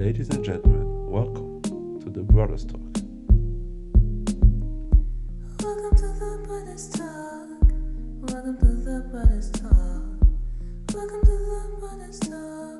Ladies and gentlemen, welcome to the Brothers Talk. Welcome to the Brothers Talk. Welcome to the Brothers Talk. Welcome to the Brothers Talk.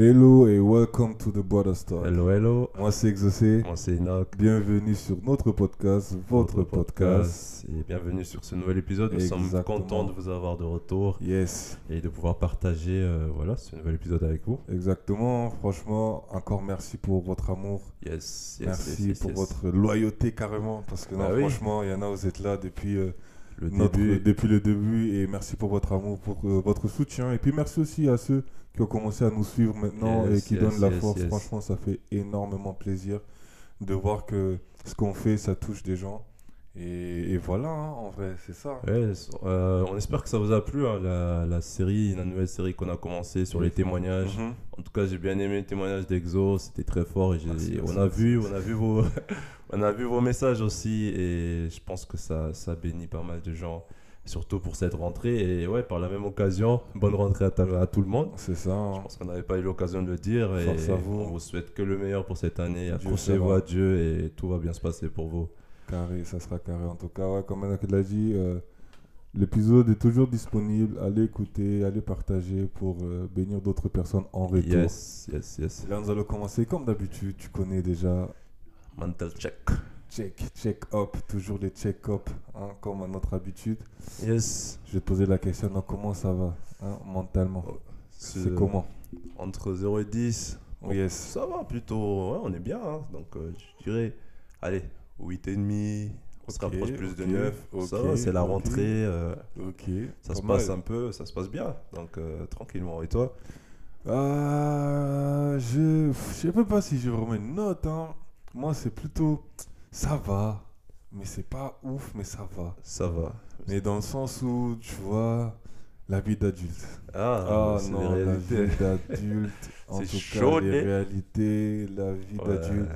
Hello et welcome to the Brothers Talk. Hello, hello. Moi c'est Exaucé. Moi c'est Enoch. Bienvenue sur notre podcast, votre podcast. Et bienvenue sur ce nouvel épisode. Nous sommes contents de vous avoir de retour Yes, et de pouvoir partager euh, voilà, ce nouvel épisode avec vous. exactement. Franchement, encore merci pour votre amour. Yes, yes, merci yes, pour yes. votre loyauté carrément. Parce que non, Bah oui. franchement, il y en a, vous êtes là depuis, euh, le notre- début. depuis le début. Et merci pour votre amour, pour euh, votre soutien. Et puis merci aussi à ceux qui ont commencé à nous suivre maintenant Yes, et qui yes, donnent la yes, force. yes. Franchement, ça fait énormément plaisir de voir que ce qu'on fait, ça touche des gens. Et, et voilà, hein, en vrai, c'est ça. Euh, on espère que ça vous a plu, hein, la, la série, la nouvelle série qu'on a commencé sur les témoignages. Mhm. En tout cas, j'ai bien aimé le témoignage d'Exo, c'était très fort. Et Merci, on, merci, a vu, merci. on, a vu vos, on a vu vos messages aussi et je pense que ça, ça bénit pas mal de gens, surtout pour cette rentrée. Et ouais, par la même occasion, bonne rentrée à, tout le monde. C'est ça. Je pense qu'on n'avait pas eu l'occasion de le dire et Force à vous. on vous souhaite que le meilleur pour cette année. Accrochez-vous à Dieu et tout va bien se passer pour vous. Carré, ça sera carré. En tout cas, ouais, comme Anak l'a dit, euh, l'épisode est toujours disponible. Allez écouter, allez partager pour euh, bénir d'autres personnes en retour. Yes, yes, yes. Là, nous allons commencer comme d'habitude. Tu connais déjà? Mental check. Check, check up, toujours les check up, hein, comme à notre habitude. Yes. Je vais te poser la question, donc comment ça va hein, mentalement? C'est comment? Entre 0 et 10. Oh, Yes. Ça va plutôt, ouais, on est bien. hein. Donc euh, je dirais, allez, 8,5. On se rapproche plus de ok, 9. ça ok, va, c'est la rentrée. euh, Ok. ça se passe un peu, ça se passe bien. Donc euh, tranquillement. Et toi? Euh, je je sais pas si je vraiment une note. Hein. Moi, c'est plutôt ça va, mais c'est pas ouf, mais ça va. Ça va. Mais dans le sens où tu vois la vie d'adulte. Ah, Ah c'est non, la vie d'adulte. en C'est tout chaud, cas, les réalités, la vie Ouais. d'adulte.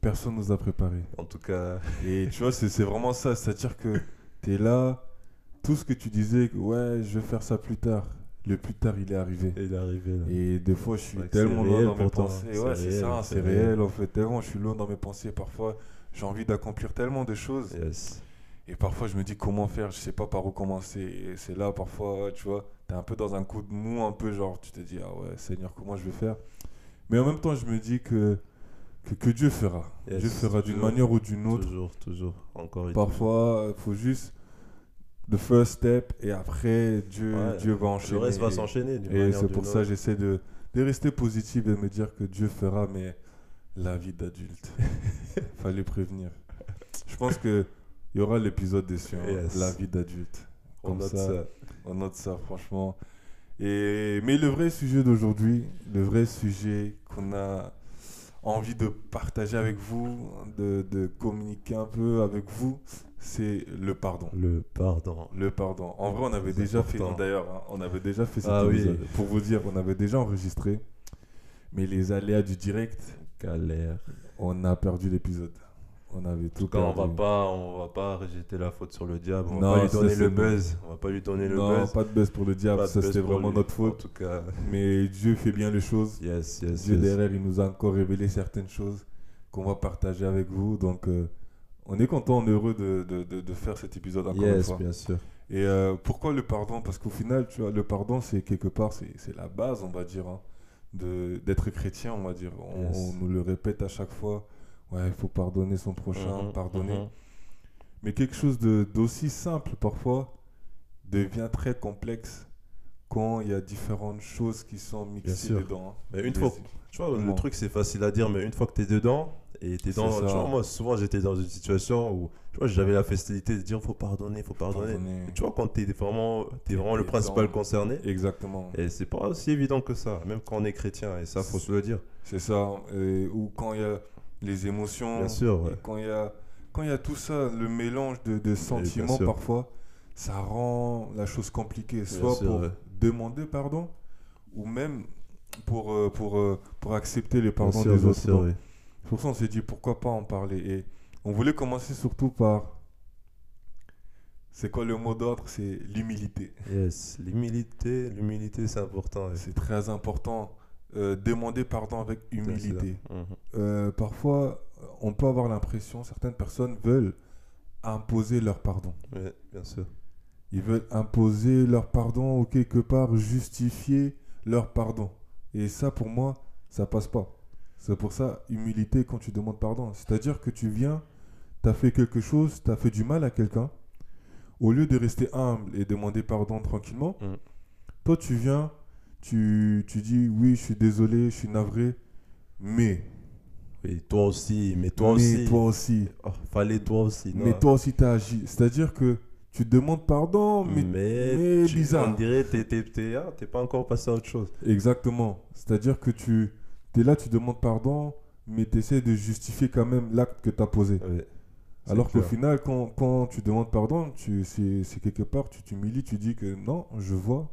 Personne nous a préparé. En tout cas, Et tu vois, c'est vraiment ça. C'est-à-dire que tu es là, tout ce que tu disais, ouais, je vais faire ça plus tard. Le plus tard, il est arrivé. il est arrivé là. Et des fois, je suis tellement loin dans mes pensées. C'est Ouais, c'est réel, ça, c'est c'est réel. réel en fait. Tellement je suis loin dans mes pensées. Parfois, j'ai envie d'accomplir tellement de choses. Yes. Et parfois, je me dis comment faire? Je sais pas par où commencer. Et c'est là, parfois, tu vois, tu es un peu dans un coup de mou, un peu genre, tu te dis, ah ouais, Seigneur, comment je vais faire? Mais en même temps, je me dis que, que, que Dieu fera. Yes, Dieu fera d'une manière ou d'une autre. Toujours, toujours. Encore Parfois, il faut juste the first step et après, Dieu, Ouais, Dieu va enchaîner. Le reste va s'enchaîner. et c'est pour ça j'essaie de, de rester positif et de me dire que Dieu fera, mais la vie d'adulte. Fallait prévenir. Je pense qu'il y aura l'épisode dessus, hein, Yes. la vie d'adulte. On note ça, ça. on note ça, franchement. Et, mais le vrai sujet d'aujourd'hui, le vrai sujet qu'on a envie de partager avec vous, de, de communiquer un peu avec vous, c'est le pardon. Le pardon. Le pardon. En vrai, on avait déjà fait, important. d'ailleurs, hein, on avait déjà fait cet Ah oui. épisode. Pour vous dire, on avait déjà enregistré. Mais les aléas du direct, Galère. on a perdu l'épisode. On avait tout En tout cas, on va pas, on va pas rejeter la faute sur le diable. On Non, va pas lui donner c'est le bon. buzz. On va pas lui donner le non, buzz. pas de baisse pour le diable, Pas ça buzz c'était vraiment lui. notre En faute. tout cas, Mais Dieu fait bien les choses. yes, yes, Dieu yes. derrière, il nous a encore révélé certaines choses qu'on va partager avec vous. Donc, euh, on est content, on est heureux de, de, de, de faire cet épisode encore une Yes, fois. bien sûr. Et euh, pourquoi le pardon? Parce qu'au final, tu vois, le pardon, c'est quelque part, c'est c'est la base, on va dire, hein, d'être chrétien, on va dire. On, Yes. on nous le répète à chaque fois. Ouais, il faut pardonner son prochain, Mhm, pardonner. mhm. Mais quelque chose d'aussi simple, parfois, devient très complexe quand il y a différentes choses qui sont mixées dedans. Mais une fois, tu vois, le truc c'est facile à dire, mais une fois que tu es dedans, et t'es dans. Tu vois, moi, souvent j'étais dans une situation où tu vois, j'avais la facilité de dire faut pardonner, faut pardonner. pardonner. Tu vois, quand t'es vraiment, es vraiment le principal dans- concerné, Exactement. et c'est pas aussi évident que ça, même quand on est chrétien, et ça, faut se le dire. C'est ça. Et- ou quand il y a les émotions. Bien sûr, ouais. Et quand il y a, quand il y a tout ça, le mélange de, de sentiments parfois, ça rend la chose compliquée. Soit sûr, pour ouais. demander pardon, ou même pour, euh, pour, euh, pour accepter les pardons Bien sûr, des bien autres. sûr, oui. C'est pour ça qu'on s'est dit pourquoi pas en parler. Et on voulait commencer surtout par. C'est quoi le mot d'ordre? C'est l'humilité. Yes, l'humilité, l'humilité c'est important. C'est très important euh, demander pardon avec humilité. Mhm. Euh, parfois, on peut avoir l'impression, certaines personnes veulent imposer leur pardon. Ouais, bien sûr. Ils veulent imposer leur pardon ou quelque part justifier leur pardon. Et ça, pour moi, ça passe pas. C'est pour ça, humilité quand tu demandes pardon. C'est-à-dire que tu viens, tu as fait quelque chose, tu as fait du mal à quelqu'un. Au lieu de rester humble et demander pardon tranquillement, Mm. toi, tu viens, tu, tu dis oui, je suis désolé, je suis navré, mais, Oui, toi aussi, mais toi mais aussi. toi aussi, Oh, fallait toi aussi. non. mais toi aussi, tu as agi. C'est-à-dire que tu demandes pardon, mais, mais, mais tu- bizarre. On dirait que t'es- t'es t'es- ah, t'es pas encore passé à autre chose. Exactement. C'est-à-dire que tu es là, tu demandes pardon, mais tu essaies de justifier quand même l'acte que tu as posé. Ouais. Alors qu'au final, quand, quand tu demandes pardon, tu, c'est, c'est quelque part, tu t'humilies, tu dis que non, je vois,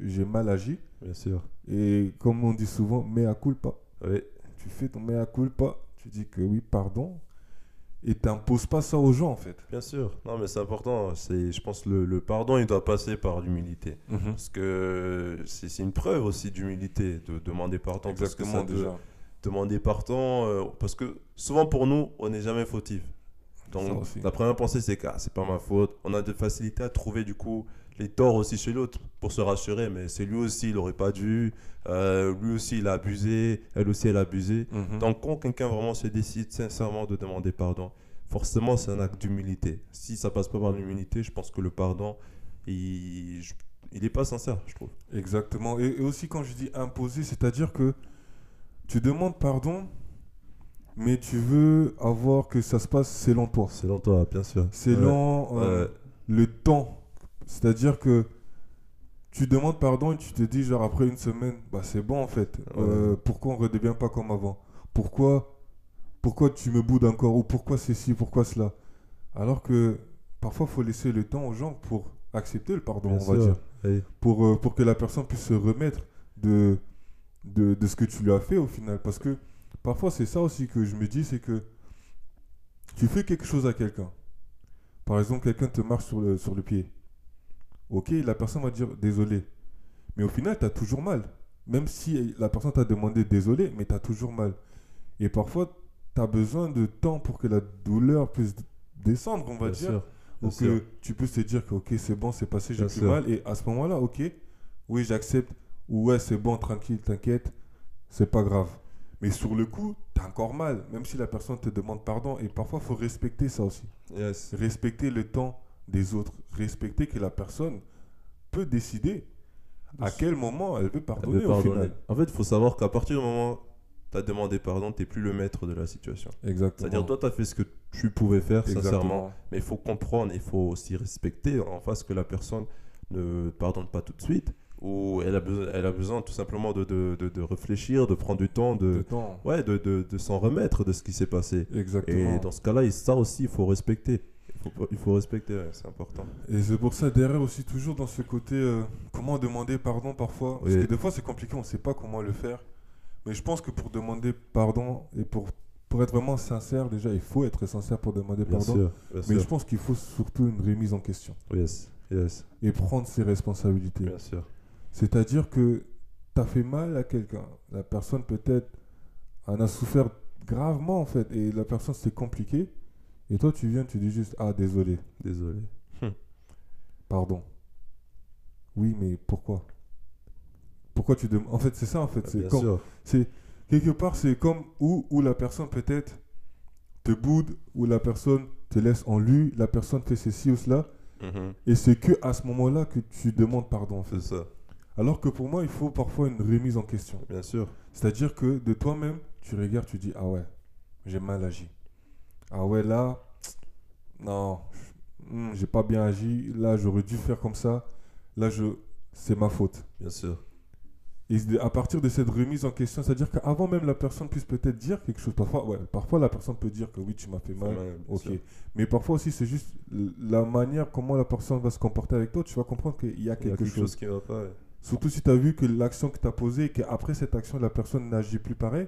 j'ai mal agi. Bien sûr. Et comme on dit souvent, mea culpa. Oui, Tu fais ton mea culpa, tu dis que oui, pardon, et t'imposes pas ça aux gens en fait. bien sûr. Non, mais c'est important. C'est, je pense que le, le pardon, il doit passer par l'humilité. Parce que c'est c'est une preuve aussi d'humilité de demander pardon. parce que ça déjà. demander pardon, euh, parce que souvent pour nous, on n'est jamais fautif. Donc la première pensée c'est que ah, c'est pas ma faute. On a de facilité à trouver du coup les torts aussi chez l'autre pour se rassurer, mais c'est lui aussi, il aurait pas dû. Euh, lui aussi, il a abusé. Elle aussi, elle a abusé. Mhm. Donc quand quelqu'un vraiment se décide sincèrement de demander pardon, forcément c'est un acte d'humilité. Si ça passe pas par l'humilité, je pense que le pardon, il, je- il est pas sincère, je trouve. Exactement. Et, et aussi quand je dis imposer, c'est-à-dire que tu demandes pardon, mais tu veux avoir que ça se passe selon toi. Selon toi, bien sûr. Selon euh, Ouais. le temps. C'est-à-dire que tu demandes pardon et tu te dis, genre après une semaine, bah c'est bon en fait. Euh, pourquoi on redevient pas comme avant? Pourquoi pourquoi tu me boudes encore? Ou pourquoi ceci Pourquoi cela? Alors que parfois, il faut laisser le temps aux gens pour accepter le pardon, Bien on va dire Oui. pour, euh, pour que la personne puisse se remettre de, de, de ce que tu lui as fait au final. Parce que parfois, c'est ça aussi que je me dis, c'est que tu fais quelque chose à quelqu'un. Par exemple, quelqu'un te marche sur le, sur le pied. Ok, la personne va dire désolé. Mais au final, tu as toujours mal. Même si la personne t'a demandé désolé, mais tu as toujours mal. Et parfois, tu as besoin de temps pour que la douleur puisse descendre, on va Bien dire. sûr. Ou Bien que sûr. tu peux te dire que ok c'est bon c'est passé j'ai plus sûr. mal et à ce moment là ok oui j'accepte ou ouais c'est bon tranquille t'inquiète c'est pas grave mais sur le coup t'as encore mal même si la personne te demande pardon et parfois faut respecter ça aussi Yes. respecter le temps des autres respecter que la personne peut décider à quel moment elle veut Elle pardonner, veut au final En fait, il faut savoir qu'à partir du moment où tu as demandé pardon, tu n'es plus le maître de la situation. exactement C'est-à-dire, toi, tu as fait ce que tu pouvais faire, sincèrement. Mais il faut comprendre, il faut aussi respecter en face que la personne ne pardonne pas tout de suite. Ou elle a besoin, elle a besoin tout simplement de, de, de, de réfléchir, de prendre du temps, de temps ouais, de, de, de s'en remettre de ce qui s'est passé. exactement Et dans ce cas-là, ça aussi, il faut respecter. Il faut, pas- il faut respecter, ouais, c'est important. Et c'est pour ça, derrière aussi, toujours dans ce côté, euh, comment demander pardon parfois. Parce Oui. que des fois, c'est compliqué, on ne sait pas comment le faire. Mais je pense que pour demander pardon et pour, pour être vraiment sincère, déjà, il faut être sincère pour demander Bien pardon. sûr, Mais sûr. je pense qu'il faut surtout une remise en question Yes, yes, et prendre ses responsabilités. bien sûr. C'est-à-dire que tu as fait mal à quelqu'un. La personne, peut-être, en a souffert gravement, en fait. Et la personne, c'est compliqué. Et toi, tu viens, tu dis juste, ah, désolé. Désolé. Pardon. Oui, mais pourquoi? Pourquoi tu demandes En fait, c'est ça, en fait. Ah, c'est comme- c'est Quelque part, c'est comme où, où la personne, peut-être, te boude, où la personne te laisse en lui, la personne fait ceci ou cela. Mhm. Et c'est que à ce moment-là que tu demandes pardon, en fait. C'est ça, Alors que pour moi, il faut parfois une remise en question. bien sûr. C'est-à-dire que de toi-même, tu regardes, tu dis Ah ouais, j'ai mal agi. Ah ouais, là, non, hmm, j'ai pas bien agi. Là, j'aurais dû faire comme ça. Là, je, c'est ma faute. Bien sûr. Et à partir de cette remise en question, c'est-à-dire qu'avant même la personne puisse peut-être dire quelque chose, parfois, ouais, parfois la personne peut dire que oui, tu m'as fait mal. Ok. sûr. Mais parfois aussi, c'est juste la manière comment la personne va se comporter avec toi. Tu vas comprendre qu'il y a Il y a quelque, quelque chose. chose qui va pas. ouais. Surtout si tu as vu que l'action que tu as posée et qu'après cette action, la personne n'agit plus pareil,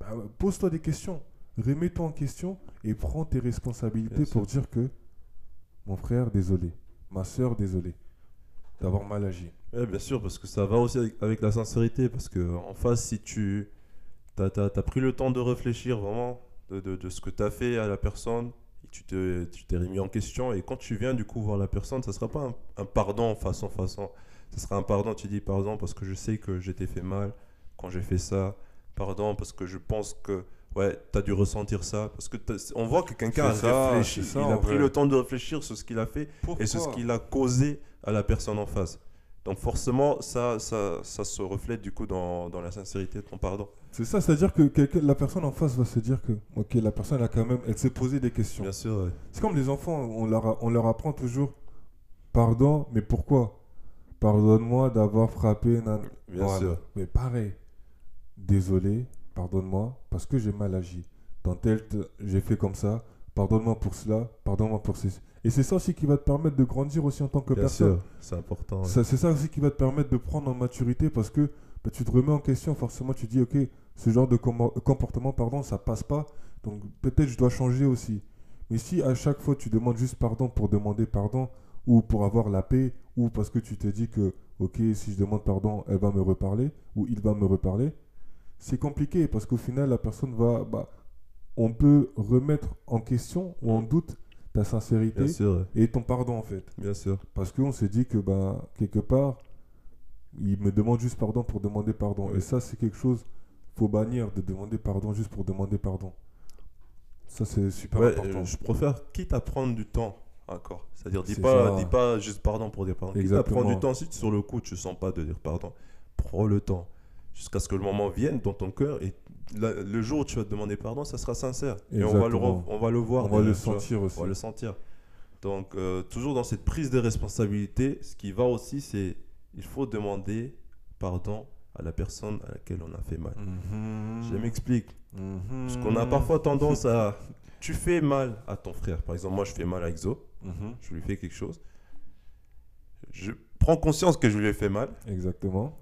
bah, pose-toi des questions. Remets-toi en question et prends tes responsabilités Bien pour dire que mon frère, désolé. Ma soeur, désolé. d'avoir mal agi. Ouais, bien sûr, parce que ça va aussi avec, avec la sincérité. Parce que en face, si tu as, pris le temps de réfléchir vraiment de, de- de ce que tu as fait à la personne, et tu te- tu t'es remis en question, et quand tu viens du coup voir la personne, ça sera pas un, un pardon façon façon. Ça sera un pardon, tu dis pardon parce que je sais que j'ai été fait mal quand j'ai fait ça. Pardon parce que je pense que ouais, tu as dû ressentir ça. Parce que on voit que quelqu'un a ça, réfléchi, ça, il a pris vrai. le temps de réfléchir sur ce qu'il a fait et c'est ce qu'il a causé à la personne en face. Donc forcément, ça, ça, ça se reflète du coup dans, dans la sincérité de ton pardon. C'est ça, c'est-à-dire que la personne en face va se dire que, ok, la personne a quand même, elle s'est posé des questions. Bien sûr, ouais. C'est comme les enfants, on leur, on leur apprend toujours, pardon, mais pourquoi? Pardonne-moi d'avoir frappé. nan- bien Voilà. sûr. Mais pareil, désolé, pardonne-moi, parce que j'ai mal agi. Dans tel, te- j'ai fait comme ça, pardonne-moi pour cela, pardonne-moi pour ceci. Et c'est ça aussi qui va te permettre de grandir aussi en tant que Bien personne. c'est important. ouais. C'est ça aussi qui va te permettre de prendre en maturité parce que bah, tu te remets en question, forcément tu dis ok, ce genre de comportement, pardon, ça passe pas, donc peut-être je dois changer aussi. Mais si à chaque fois tu demandes juste pardon pour demander pardon ou pour avoir la paix ou parce que tu te dis que ok, si je demande pardon, elle va me reparler ou il va me reparler, c'est compliqué parce qu'au final la personne va, bah, on peut remettre en question ou en doute ta sincérité Bien sûr, ouais. et ton pardon en fait. bien sûr. Parce qu'on s'est dit que, ben, quelque part, il me demande juste pardon pour demander pardon. Et ça, c'est quelque chose, faut bannir de demander pardon juste pour demander pardon. Ça, c'est super Ouais, important. euh, je préfère quitte à prendre du temps encore. C'est-à-dire, dis pas, ça. dis pas juste pardon pour dire pardon. Quitte à Exactement. prendre du temps, si sur le coup tu sens pas de dire pardon, prends le temps. Jusqu'à ce que le moment vienne dans ton cœur et la- le jour où tu vas te demander pardon, ça sera sincère. Et on va, le, on va le voir. On va le vois. sentir aussi. On va le sentir. Donc, euh, toujours dans cette prise de responsabilité, ce qui va aussi, c'est il faut demander pardon à la personne à laquelle on a fait mal. Mhm. Je m'explique. Mhm. Parce qu'on a parfois tendance à. Tu fais mal à ton frère. Par exemple, moi, je fais mal à Exo. Mhm. Je lui fais quelque chose. Je prends conscience que je lui ai fait mal. Exactement.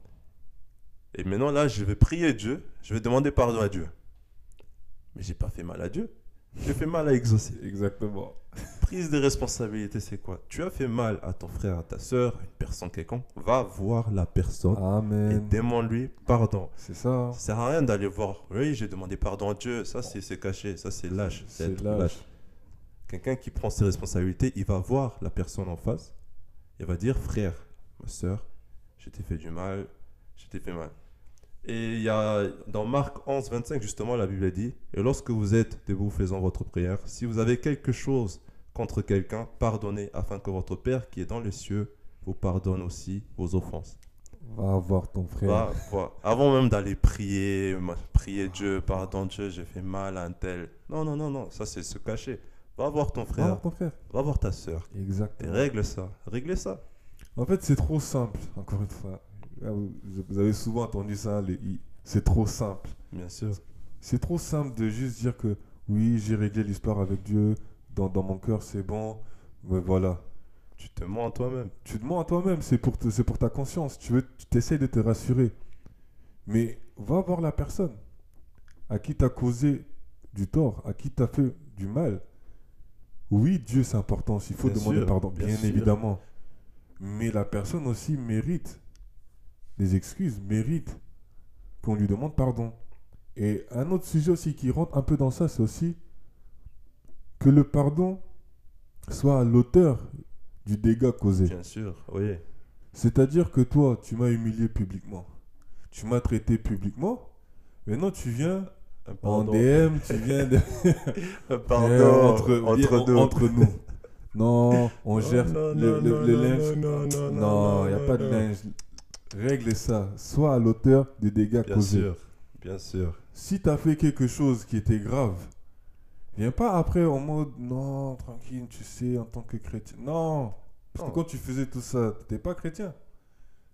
Et maintenant, là, je vais prier Dieu. Je vais demander pardon à Dieu. Mais j'ai pas fait mal à Dieu. J'ai fait mal à. C'est- Exactement. Prise de responsabilité, c'est quoi? Tu as fait mal à ton frère, à ta soeur, à une personne quelconque. Va voir la personne et demande-lui pardon. C'est ça. Ça sert à rien d'aller voir. Oui, j'ai demandé pardon à Dieu. Ça, c'est caché. Ça, c'est lâche. C'est lâche. Quelqu'un qui prend ses responsabilités, il va voir la personne en face. Il va dire Frère, ma soeur, je t'ai fait du mal. Je t'ai fait mal. Et il y a dans Marc 11, 25, justement, la Bible dit Et lorsque vous êtes debout faisant votre prière, si vous avez quelque chose contre quelqu'un, pardonnez, afin que votre Père qui est dans les cieux vous pardonne aussi vos offenses. Va voir ton frère. Va voir. Avant même d'aller prier, prier Dieu, pardon Dieu, j'ai fait mal à un tel. Non, non, non, non, ça c'est se cacher. Va voir ton Va frère, voir ton frère. va voir ta soeur. Et Exactement. règle ça, réglez ça. En fait, c'est trop simple, encore une fois. Ah, Vous avez souvent entendu ça, i. C'est trop simple. Bien sûr. C'est trop simple de juste dire que oui, j'ai réglé l'histoire avec Dieu, dans, dans mon cœur c'est bon, mais voilà. Tu te mens à toi-même. Tu te mens à toi-même, c'est pour, te- c'est pour ta conscience. Tu veux, tu t'essayes de te rassurer. Mais va voir la personne à qui t'as causé du tort, à qui t'as fait du mal. Oui, Dieu c'est important, il faut Bien demander sûr, pardon, bien bien, évidemment. Mais la personne aussi mérite des excuses, mérite qu'on lui demande pardon. Et un autre sujet aussi qui rentre un peu dans ça, c'est aussi que le pardon soit à l'auteur du dégât causé. Bien sûr, oui. C'est-à-dire que toi, tu m'as humilié publiquement. Tu m'as traité publiquement. Maintenant, tu viens en pardon. DM, tu viens de... Un Eh, pardon entre, entre nous. entre nous. Non, on gère non, le, non, le- non, le linge. non, non, Non, non, il n'y a pas de linge. Règle ça. Sois à l'auteur des dégâts Bien causés. sûr, bien sûr. Si tu as fait quelque chose qui était grave, viens pas après en mode non, tranquille, tu sais, en tant que chrétien. Non, parce Non. que quand tu faisais tout ça, tu n'étais pas chrétien.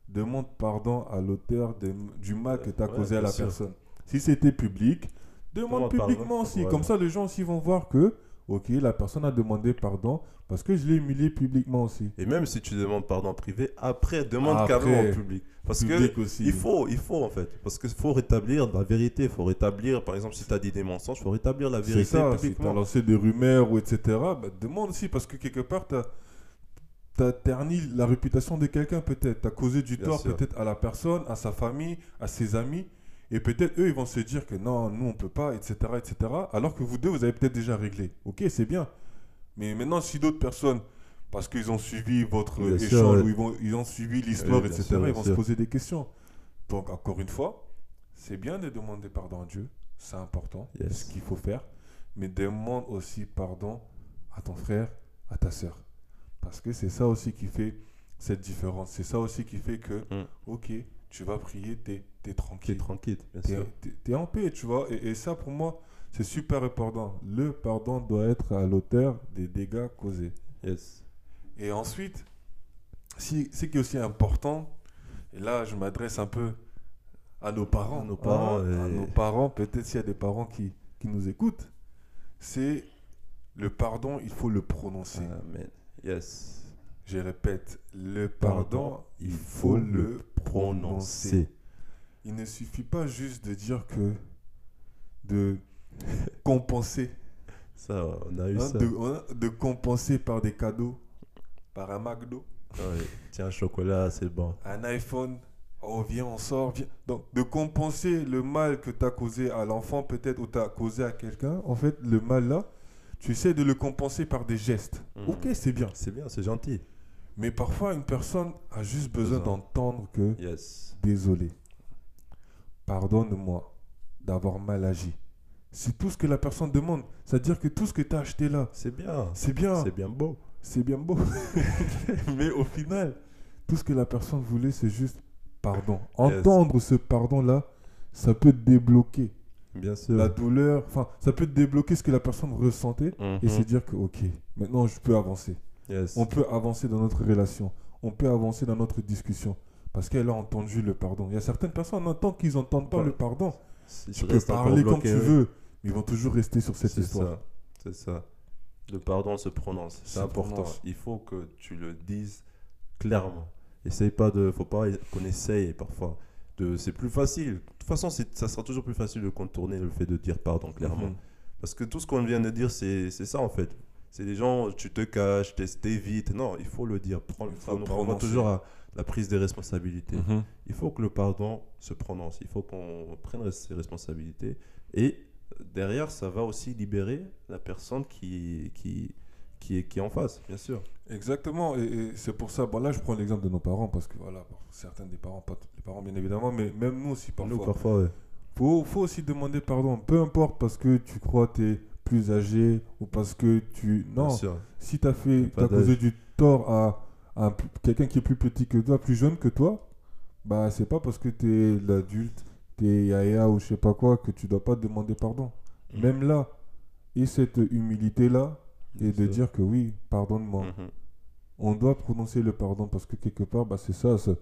Demande pardon à l'auteur du mal que tu as Ouais, causé à bien la sûr. personne. Si c'était public, demande publiquement aussi. Voilà. Comme ça, les gens aussi vont voir que, ok, la personne a demandé pardon parce que je l'ai humilié publiquement aussi. Et même si tu demandes pardon en privé, après, demande carrément en public. Parce Public que aussi. il faut, il faut en fait. Parce qu'il faut rétablir la vérité. Il faut rétablir, par exemple, si tu as dit des mensonges, il faut rétablir la vérité ça, si tu as lancé des rumeurs ou etc., bah, demande aussi, parce que quelque part, tu t'as terni la réputation de quelqu'un peut-être. T'as causé du Bien tort peut-être à la personne, à sa famille, à ses amis. Et peut-être eux, ils vont se dire que non, nous, on peut pas, etc., etc. Alors que vous deux, vous avez peut-être déjà réglé. Ok, c'est bien. Mais maintenant, si d'autres personnes, parce qu'ils ont suivi votre Bien sûr, échange, ouais. ou ils, vont, ils ont suivi l'histoire, Oui, etc., sûr, ils vont se poser des questions. Donc, encore une fois, c'est bien de demander pardon à Dieu. C'est important. Yes. C'est ce qu'il faut faire. Mais demande aussi pardon à ton frère, à ta soeur. Parce que c'est ça aussi qui fait cette différence. C'est ça aussi qui fait que, Mm. ok, tu vas prier, t'es es Qui est tranquille. tranquille, bien T'es sûr. t'es- t'es en paix, tu vois. Et, et ça, pour moi, c'est super important. Le pardon doit être à l'auteur des dégâts causés. Yes. Et ensuite, si, ce qui est aussi important, et là, je m'adresse un peu à nos parents. À nos parents, hein, à nos parents, peut-être s'il y a des parents qui, qui nous écoutent, c'est le pardon, il faut le prononcer. Amen. Yes. Je répète, le pardon, il faut le prononcer. Il ne suffit pas juste de dire que de compenser, Ça, on a eu hein, ça. de, hein, de compenser par des cadeaux, par un McDo. Tiens, un chocolat, c'est bon. un iPhone. Oh, viens, on sort, viens. Donc, de compenser le mal que tu as causé à l'enfant, peut-être, ou tu as causé à quelqu'un, en fait, le mal là, tu essaies de le compenser par des gestes. Mhm. Ok, c'est bien. C'est bien, c'est gentil. Mais parfois, une personne a juste besoin Besoin. d'entendre que Yes. désolé, pardonne-moi d'avoir mal agi. C'est tout ce que la personne demande. C'est-à-dire que tout ce que tu as acheté là, C'est bien. c'est bien, C'est bien beau. c'est bien beau. Mais au final, tout ce que la personne voulait, c'est juste pardon. Entendre ce pardon-là, ça peut débloquer Bien sûr. la douleur, enfin, ça peut débloquer ce que la personne ressentait et Mhm. se dire que, ok, maintenant je peux avancer. Yes. On peut avancer dans notre relation. On peut avancer dans notre discussion. Parce qu'elle a entendu le pardon. Il y a certaines personnes, en tant qu'ils n'entendent pas Ouais. le pardon, Si tu tu peux parler comme bloqué, tu ouais. veux, mais ils vont toujours rester sur cette histoire. C'est ça. Le pardon se prononce. C'est important. prononce. Il faut que tu le dises clairement. Essaye pas de. Faut pas qu'on essaye parfois. De, c'est plus facile. De toute façon, ça sera toujours plus facile de contourner le fait de dire pardon clairement. Mhm. Parce que tout ce qu'on vient de dire, c'est ça en fait. C'est des gens, tu te caches, t'es- t'évites. Non, il faut le dire. Prends, Il faut ça prononcer. toujours à la prise des responsabilités. Mhm. Il faut que le pardon se prononce. Il faut qu'on prenne ses responsabilités. Et derrière, ça va aussi libérer la personne qui, qui, qui, est, qui est en face, bien sûr. Exactement, et, et c'est pour ça. Bon, là, je prends l'exemple de nos parents, parce que voilà, certains des parents, pas tous les parents, bien évidemment, mais même nous aussi parfois. Nous, parfois, ouais. faut, faut aussi demander pardon, peu importe parce que tu crois que tu es plus âgé ou parce que tu. Non, si tu as, fait, t'as causé du tort à, quelqu'un qui est plus petit que toi, plus jeune que toi, bah c'est pas parce que tu es l'adulte, tu es yaya ou je sais pas quoi, que tu dois pas demander pardon. Mhm. Même là, et cette humilité-là, et de dire que oui, pardonne-moi. Mhm. On doit prononcer le pardon parce que quelque part, bah, c'est ça. ça.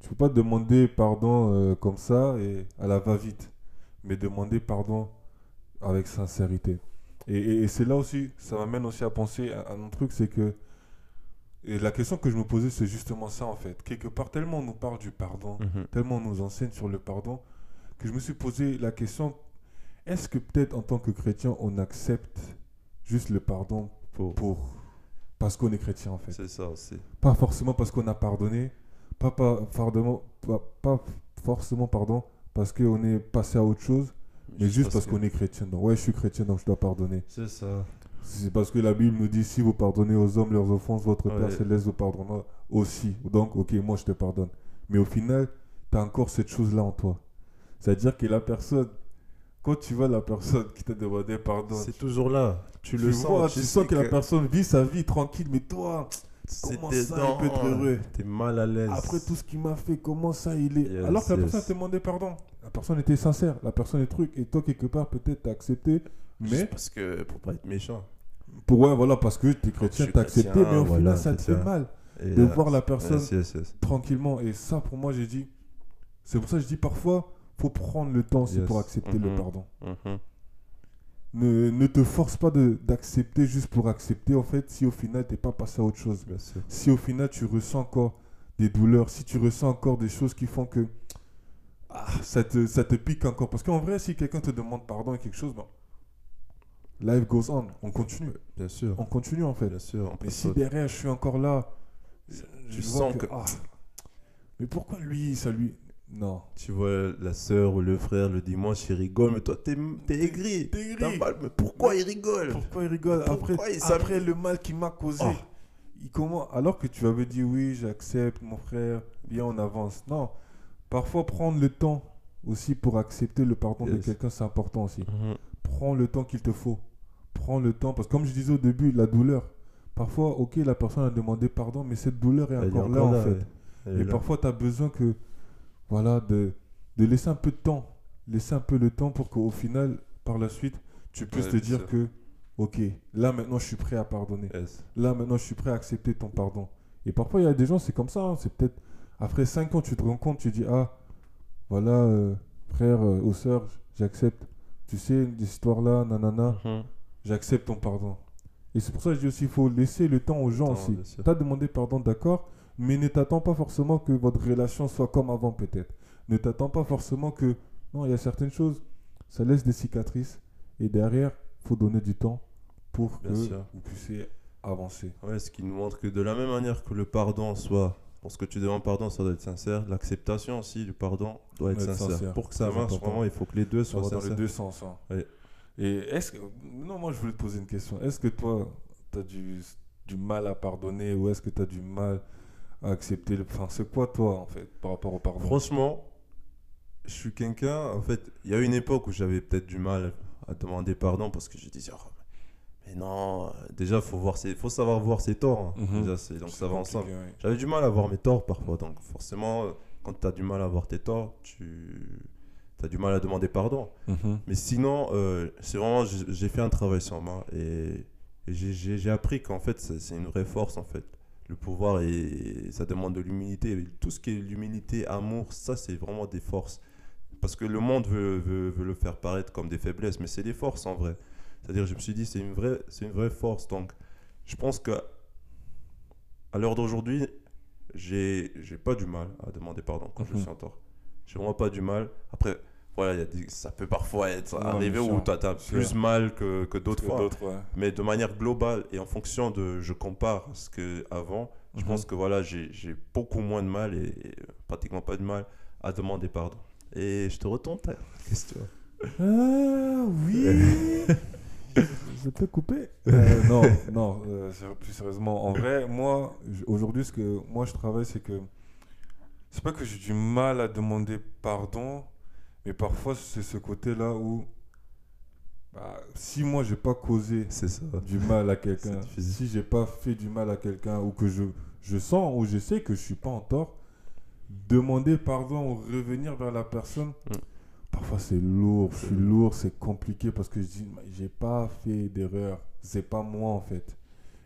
Tu peux pas demander pardon euh, comme ça et à la va-vite, mais demander pardon avec sincérité. Et, et- et c'est là aussi, ça m'amène aussi à penser à, à un truc, c'est que. Et la question que je me posais, c'est justement ça en fait. Quelque part, tellement on nous parle du pardon, Mhm. tellement on nous enseigne sur le pardon, que je me suis posé la question est-ce que peut-être en tant que chrétien, on accepte juste le pardon Pour- pour. parce qu'on est chrétien en fait? C'est ça aussi. pas forcément parce qu'on a pardonné, pas, pas, fardement- pas, pas forcément pardon, parce qu'on est passé à autre chose, mais juste parce qu'on est chrétien. Donc, ouais, je suis chrétien, donc je dois pardonner. C'est ça. C'est parce que la Bible nous dit si vous pardonnez aux hommes leurs offenses, votre Père Ouais. céleste vous pardonnera aussi. Donc, ok, moi je te pardonne. Mais au final, tu as encore cette chose-là en toi. C'est-à-dire que la personne, quand tu vois la personne qui t'a demandé pardon, C'est toujours là. Tu, tu, le vois, sens. tu sens que, la personne vit sa vie tranquille, mais toi, comment ça, il peut être heureux? T'es mal à l'aise. Après tout ce qu'il m'a fait, comment ça il est? Yes, Alors que la yes. personne t'a demandé pardon. La personne était sincère, la personne est truc. Et toi, quelque part, peut-être t'as accepté. Juste Mais, parce que, pour pas être méchant. pour, ouais, voilà, parce que t'es chrétien, t'as accepté. Mais au voilà, final, ça te fait mal Et de là, voir la personne yes, yes, yes. tranquillement. Et ça, pour moi, j'ai dit. C'est pour ça que je dis parfois, faut prendre le temps aussi pour accepter le Mhm. pardon. Mhm. Ne, ne te force pas d'accepter juste pour accepter, en fait, si au final, t'es pas passé à autre chose. Bien sûr. si au final tu ressens encore des douleurs, si tu ressens encore des choses qui font que ah, ça, te, ça te pique encore. Parce qu'en vrai, si quelqu'un te demande pardon et quelque chose, bon, life goes on. On continue. Bien sûr. On continue en fait. Bien sûr. Mais si derrière je suis encore là je sens que- ah, mais pourquoi lui, ça lui. Non. Tu vois la soeur ou le frère le dimanche, il rigole, mais toi, t'es aigri. T'es aigri. Mal, mais pourquoi il rigole? Pourquoi il rigole? Pourquoi après, il après le mal qu'il m'a causé Oh. il comment Alors que tu avais dit oui, j'accepte, mon frère, viens, on avance. Non. Parfois, prendre le temps aussi pour accepter le pardon de quelqu'un, c'est important aussi. Mhm. Prends le temps qu'il te faut. Prends le temps. Parce que comme je disais au début, la douleur. Parfois, ok, la personne a demandé pardon, mais cette douleur est encore, là, en fait. Et là. parfois, tu as besoin que, voilà, de, de laisser un peu de temps. Laisser un peu le temps pour qu'au final, par la suite, tu puisses Ouais, te dire sûr. que, ok, là maintenant, je suis prêt à pardonner. Yes. Là maintenant, je suis prêt à accepter ton pardon. Et parfois, il y a des gens, c'est comme ça. hein, C'est peut-être après 5 ans, tu te rends compte, tu dis, ah, voilà, euh, frère euh, ou sœur, j'accepte. Tu sais, l'histoire là, nanana, Mhm. j'accepte ton pardon. Et c'est pour ça que je dis aussi, il faut laisser le temps aux gens aussi. Tu as demandé pardon, d'accord, mais ne t'attends pas forcément que votre relation soit comme avant, peut-être. Ne t'attends pas forcément que. Non, il y a certaines choses, ça laisse des cicatrices. Et derrière, il faut donner du temps pour Bien que sûr. vous puissiez avancer. Ouais, ce qui nous montre que de la même manière que le pardon soit, lorsque tu demandes pardon, ça doit être sincère, l'acceptation aussi du pardon doit être sincère. sincère. Pour que ça marche, important. vraiment, il faut que les deux soient va dans les sincères. deux sens. hein. Et est-ce que. Non, moi je voulais te poser une question. Est-ce que toi, tu as du, du mal à pardonner ou est-ce que tu as du mal à accepter le. Enfin, c'est quoi toi en fait par rapport au pardon? Franchement, je suis quelqu'un, en fait, il y a une époque où j'avais peut-être du mal à demander pardon parce que je disais, Oh, mais non, euh, déjà, faut, voir ses, faut savoir voir ses torts. hein. Déjà, c'est- donc ça va ensemble. ouais. J'avais du mal à voir mes torts parfois, donc forcément, euh, quand tu as du mal à voir tes torts, tu as du mal à demander pardon. Mhm. Mais sinon, euh, c'est vraiment, j'ai fait un travail sur moi et, et j'ai- appris qu'en fait, c'est une vraie force en fait. Le pouvoir, et ça demande de l'humilité. Et Tout ce qui est l'humilité, amour, ça, c'est vraiment des forces. Parce que le monde veut, veut, veut le faire paraître comme des faiblesses, mais c'est des forces en vrai. C'est-à-dire, je me suis dit, c'est une vraie, c'est une vraie force. Donc, je pense que à l'heure d'aujourd'hui, j'ai j'ai pas du mal à demander pardon quand je Mhm. suis en tort. J'ai vraiment pas du mal. Après, voilà, il y a des- ça peut parfois être Ouais, arrivé où tu as, plus sûr. mal que, que d'autres fois. ouais. Mais de manière globale et en fonction de. Je compare ce que avant, je Mhm. pense que voilà, j'ai j'ai beaucoup moins de mal et, et pratiquement pas de mal à demander pardon. Et je te retourne ta question. Ah oui Je peux couper Euh, Non, non, euh, plus sérieusement. En vrai, moi, aujourd'hui, ce que moi je travaille, c'est que. C'est pas que j'ai du mal à demander pardon, mais parfois c'est ce côté-là où. bah, si moi j'ai pas causé C'est ça. du mal à quelqu'un, si j'ai pas fait du mal à quelqu'un ou que je, je sens ou je sais que je suis pas en tort, demander pardon ou revenir vers la personne, Mm. Parfois c'est lourd, je suis lourd, c'est compliqué parce que je dis j'ai pas fait d'erreur, c'est pas moi en fait.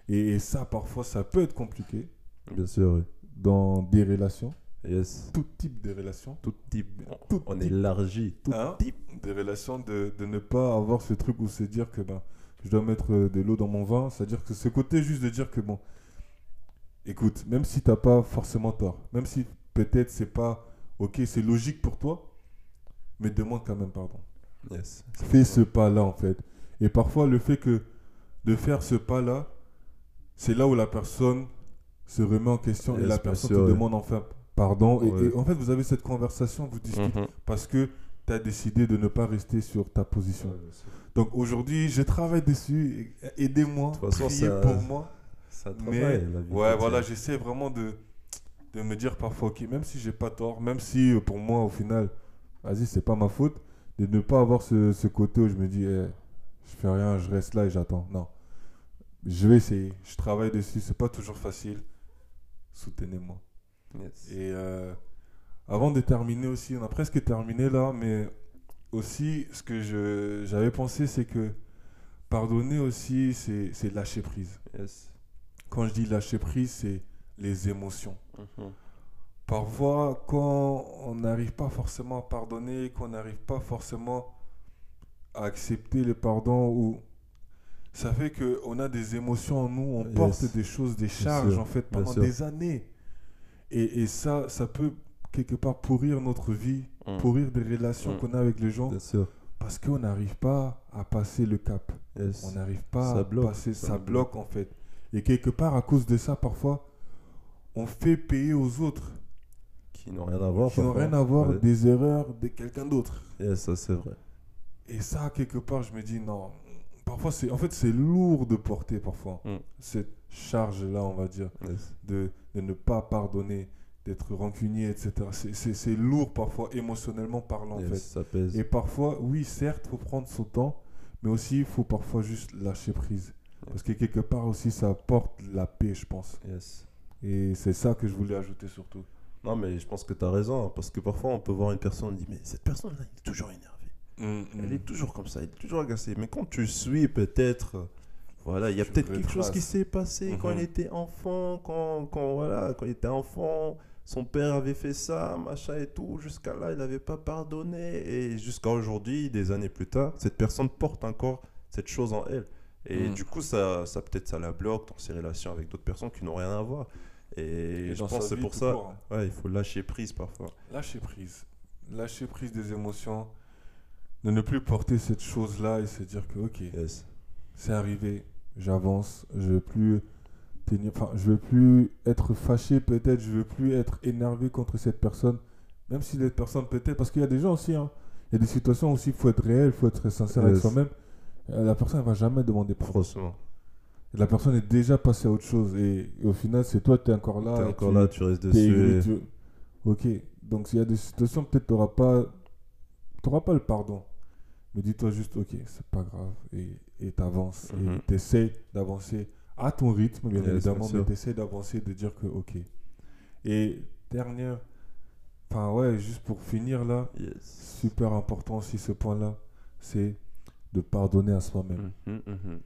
Et, et ça parfois ça peut être compliqué Bien sûr, oui. dans des relations, Yes. tout type de relations. Tout type. Tout on type. élargit. Tout Hein? type. des relations de, de ne pas avoir ce truc où se dire que ben, je dois mettre euh, de l'eau dans mon vin. C'est-à-dire que ce côté juste de dire que bon, écoute, même si t'as pas forcément tort, même si peut-être c'est pas ok, c'est logique pour toi, mais demande quand même pardon. Yes. Fais ce pas-là en fait. Et parfois le fait que de faire ce pas-là, c'est là où la personne se remet en question et la personne sûr, te ouais. demande enfin pardon. Et- Ouais. et en fait, vous avez cette conversation, vous discutez Mhm. parce que tu as décidé de ne pas rester sur ta position. Donc aujourd'hui, je travaille dessus. Aidez-moi, priez ça- pour moi. Ça Mais travaille, la vie ouais, voilà, j'essaie vraiment de, de me dire parfois, ok, même si j'ai pas tort, même si euh, pour moi, au final, vas-y, c'est pas ma faute, de ne pas avoir ce, ce côté où je me dis, eh, je fais rien, je reste là et j'attends. Non, je vais essayer. Je travaille dessus. C'est pas toujours facile. Soutenez-moi. Yes. Et euh, avant de terminer aussi, on a presque terminé là, mais aussi ce que je- j'avais pensé, c'est que pardonner aussi, c'est lâcher prise. Yes. Quand je dis lâcher prise, c'est les émotions. Mhm. Parfois, quand on n'arrive pas forcément à pardonner, qu'on n'arrive pas forcément à accepter le pardon, ou ça fait qu'on a des émotions en nous, on Yes. porte des choses, des charges sûr, en fait pendant des années. Et, et ça, ça peut quelque part pourrir notre vie, Mm. pourrir des relations Mm. qu'on a avec les gens, Bien sûr. parce qu'on n'arrive pas à passer le cap. Yes. On n'arrive pas Ça à bloque, passer, ça ça, bloque. bloque en fait. Et quelque part, à cause de ça, parfois, on fait payer aux autres Qui n'ont rien à voir. qui n'ont rien à voir Ouais. des erreurs de quelqu'un d'autre. Yes, ça c'est vrai. Et ça, quelque part, je me dis non. Parfois, c'est en fait, c'est lourd de porter parfois Mm. cette charge-là, on va dire, Yes. de, de ne pas pardonner, d'être rancunier, etc. C'est- lourd parfois, émotionnellement parlant, en fait. ça pèse. Et parfois, oui, certes, faut prendre son temps, mais aussi, il faut parfois juste lâcher prise. Parce que quelque part aussi, ça apporte la paix, je pense. Yes. Et c'est ça que je voulais ajouter surtout. Non, mais je pense que tu as raison. hein, parce que parfois, on peut voir une personne, on dit, mais cette personne-là, elle est toujours énervée. Mm, Elle est toujours comme ça, elle est toujours agacée. Mais quand tu suis, peut-être, voilà, il y a peut-être quelque chose qui s'est passé quand Mhm. il était enfant, quand, quand, voilà, quand il était enfant, son père avait fait ça, machin et tout. Jusqu'à là, il n'avait pas pardonné. Et jusqu'à aujourd'hui, des années plus tard, cette personne porte encore cette chose en elle. Et Mhm. du coup, ça, ça peut-être ça la bloque dans ses relations avec d'autres personnes qui n'ont rien à voir. Et, Et je pense c'est pour ça, court, hein. ouais, il faut lâcher prise parfois. Lâcher prise. Lâcher prise des émotions. De ne plus porter cette chose-là et se dire que, ok, Yes. c'est arrivé, j'avance, je veux plus tenir, enfin, je veux plus être fâché peut-être, je veux plus être énervé contre cette personne, même si cette personne peut-être, parce qu'il y a des gens aussi, hein, il y a des situations aussi, il faut être réel, il faut être sincère avec soi-même. Euh, La personne ne va jamais demander pardon. La personne est déjà passée à autre chose et, et au final, c'est toi, tu es encore là. t'es et encore tu- là, tu restes dessus. tu- Ok, donc s'il y a des situations, peut-être tu n'auras pas, t'auras pas le pardon. Mais dis-toi juste, ok, c'est pas grave. Et tu avances. Mhm. Et tu essaies d'avancer à ton rythme, bien Yes, évidemment, bien mais essaies d'avancer, de dire que, ok. Et dernière, enfin ouais, juste pour finir là, Yes. super important aussi ce point-là, c'est de pardonner à soi-même. Mhm, mhm.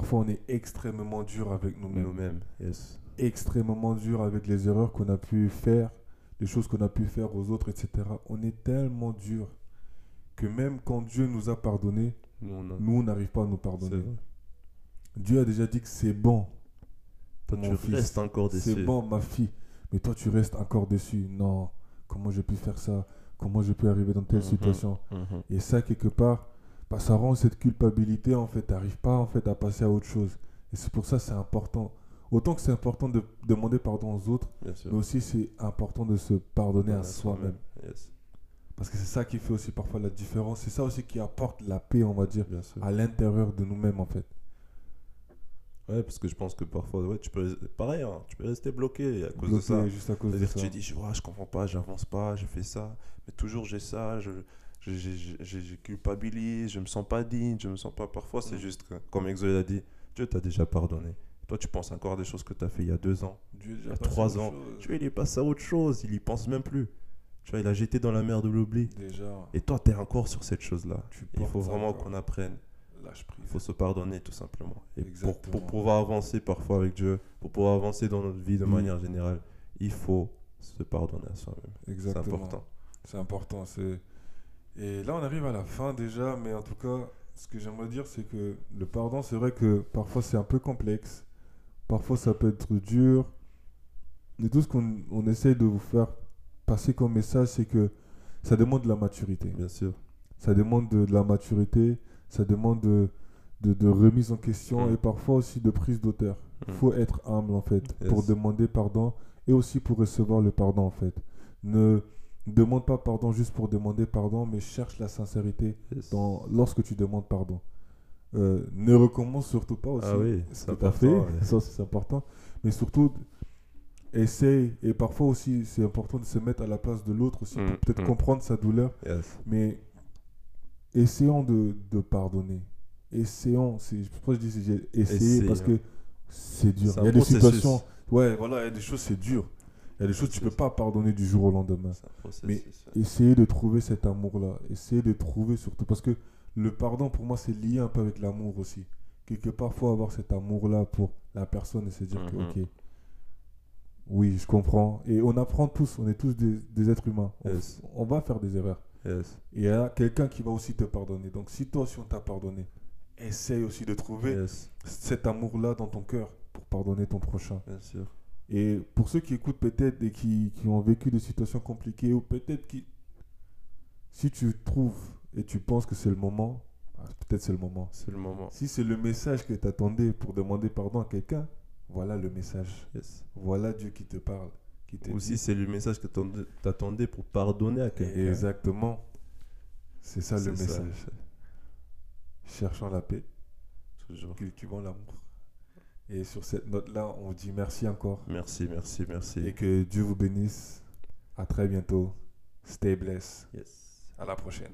Parfois, on est extrêmement dur avec nous-mêmes yes. extrêmement dur avec les erreurs qu'on a pu faire, les choses qu'on a pu faire aux autres, etc. On est tellement dur que même quand Dieu nous a pardonné, Nous, on n'arrive pas à nous pardonner. Dieu a déjà dit que c'est bon, Toi, mon tu fils. restes encore dessus. c'est bon, ma fille. Mais toi, tu restes encore dessus. Non, comment j'ai pu faire ça? Comment j'ai pu arriver dans telle Mhm. situation? Mhm. Et ça, quelque part, ça rend cette culpabilité, en fait, t'arrives pas, en fait, à passer à autre chose. Et c'est pour ça que c'est important. Autant que c'est important de demander pardon aux autres. Mais aussi, c'est important de se pardonner à soi-même. Yes. Parce que c'est ça qui fait aussi parfois la différence. C'est ça aussi qui apporte la paix, on va dire, à l'intérieur de nous-mêmes, en fait. Ouais, parce que je pense que parfois, ouais, tu peux, pareil, hein, tu peux rester bloqué à cause de ça. Juste à cause de C'est-à-dire que ça. tu dis, je, je comprends pas, j'avance pas, je fais ça, mais toujours j'ai ça, je, je, je, je- je- culpabilise, je me sens pas digne, je me sens pas. Parfois, c'est Mm. juste que, comme Exo l'a dit, Dieu t'a déjà pardonné. Toi, tu penses encore à des choses que tu as fait il y a deux ans. Dieu Il y a trois ans. chose. Tu vois, il est passé à autre chose, il y pense même plus. Tu vois, il a jeté dans la mer de l'oubli. Déjà, Et toi, tu es encore sur cette chose-là. Il faut vraiment qu'on apprenne. Il faut se pardonner tout simplement. Et pour, pour pouvoir avancer parfois avec Dieu, pour pouvoir avancer dans notre vie de Mm. manière générale, il faut se pardonner à soi-même. C'est important. C'est important. C'est... Et là, on arrive à la fin déjà, mais en tout cas, ce que j'aimerais dire, c'est que le pardon, c'est vrai que parfois c'est un peu complexe. Parfois, ça peut être dur. Et tout ce qu'on on essaye de vous faire passer comme message, c'est que ça demande de la maturité. Bien sûr. Ça demande de, de la maturité, ça demande de, de, de remise en question Mm. et parfois aussi de prise d'auteur. Il Mm. faut être humble en fait Yes. pour demander pardon et aussi pour recevoir le pardon en fait. Ne demande pas pardon juste pour demander pardon, mais cherche la sincérité Yes. dans, lorsque tu demandes pardon. Euh, ne recommence surtout pas aussi Ah oui, ce c'est que tu as fait, ouais. ça c'est important, mais surtout essaye et parfois aussi c'est important de se mettre à la place de l'autre aussi Mm, pour peut-être mm. comprendre sa douleur Yes. mais essayons de, de pardonner. Essayons. c'est- Pourquoi je dis Essayer, Parce que c'est dur. Il y a des situations. Ouais, voilà, il y a des choses, c'est dur. Il y a des choses que tu peux pas pardonner du jour au lendemain. Mais essayez de trouver cet amour-là. Essayez de trouver surtout. Parce que le pardon, pour moi, c'est lié un peu avec l'amour aussi. Quelque part, faut avoir cet amour-là pour la personne et se dire que, Mhm. ok, oui, je comprends. Et on apprend tous. On est tous des, des êtres humains. On- Yes. on va faire des erreurs. Yes. Et il y a quelqu'un qui va aussi te pardonner. Donc si toi aussi on t'a pardonné, essaye aussi de trouver Yes. cet amour-là dans ton cœur pour pardonner ton prochain. Bien sûr. Et pour ceux qui écoutent peut-être et qui, qui ont vécu des situations compliquées ou peut-être qui... Si tu trouves et tu penses que c'est le moment, ah, peut-être c'est le moment. C'est le moment. Si c'est le message que tu attendais pour demander pardon à quelqu'un, Voilà le message. Yes. Voilà Dieu qui te parle. Qui Aussi, dit. c'est le message que t'attendais- t'attendais pour pardonner à quelqu'un. Exactement. C'est ça le ça. message. Cherchons la paix, Toujours. cultivons l'amour. Et sur cette note-là, on vous dit merci encore. Merci, merci, merci. Et que Dieu vous bénisse. À très bientôt. Stay blessed. Yes. À la prochaine.